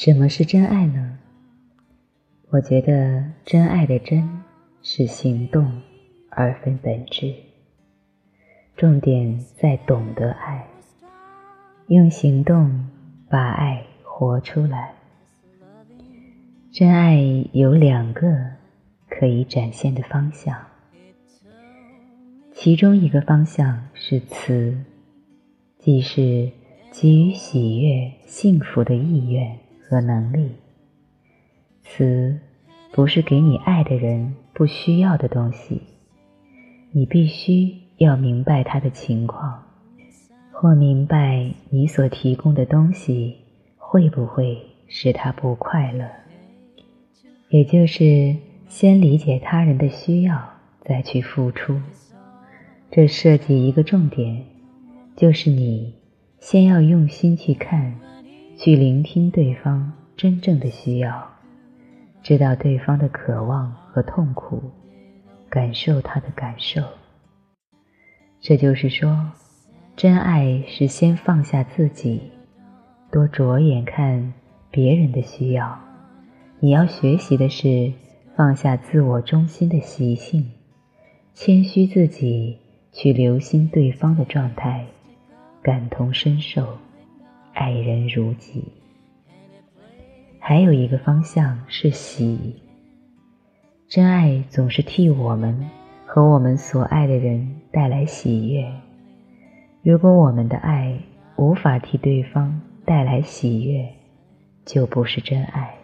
什么是真爱呢？我觉得真爱的真是行动，而非本质。重点在懂得爱，用行动把爱活出来。真爱有两个可以展现的方向，其中一个方向是慈，即是给予喜悦、幸福的意愿。和能力，慈不是给你爱的人不需要的东西，你必须要明白他的情况，或明白你所提供的东西会不会使他不快乐。也就是先理解他人的需要，再去付出。这涉及一个重点，就是你先要用心去看。去聆听对方真正的需要，知道对方的渴望和痛苦，感受他的感受。这就是说，真爱是先放下自己，多着眼看别人的需要。你要学习的是放下自我中心的习性，谦虚自己，去留心对方的状态，感同身受。爱人如己，还有一个方向是喜。真爱总是替我们和我们所爱的人带来喜悦。如果我们的爱无法替对方带来喜悦，就不是真爱。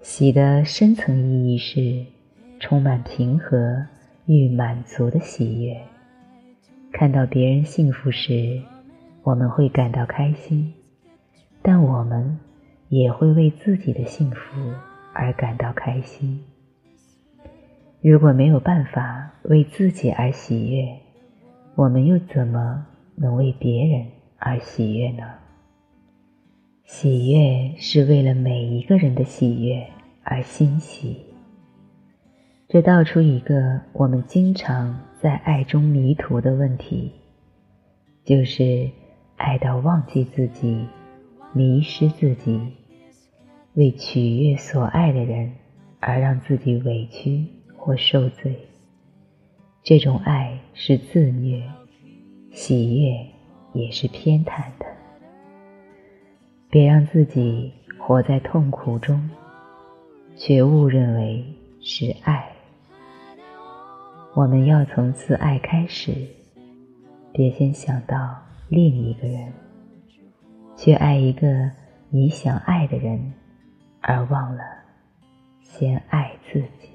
喜的深层意义是充满平和与满足的喜悦。看到别人幸福时。我们会感到开心，但我们也会为自己的幸福而感到开心。如果没有办法为自己而喜悦，我们又怎么能为别人而喜悦呢？喜悦是为了每一个人的喜悦而欣喜。这道出一个我们经常在爱中迷途的问题，就是。爱到忘记自己，迷失自己，为取悦所爱的人而让自己委屈或受罪，这种爱是自虐，喜悦也是偏袒的。别让自己活在痛苦中，却误认为是爱。我们要从自爱开始，别先想到。另一个人，却爱一个你想爱的人，而忘了先爱自己。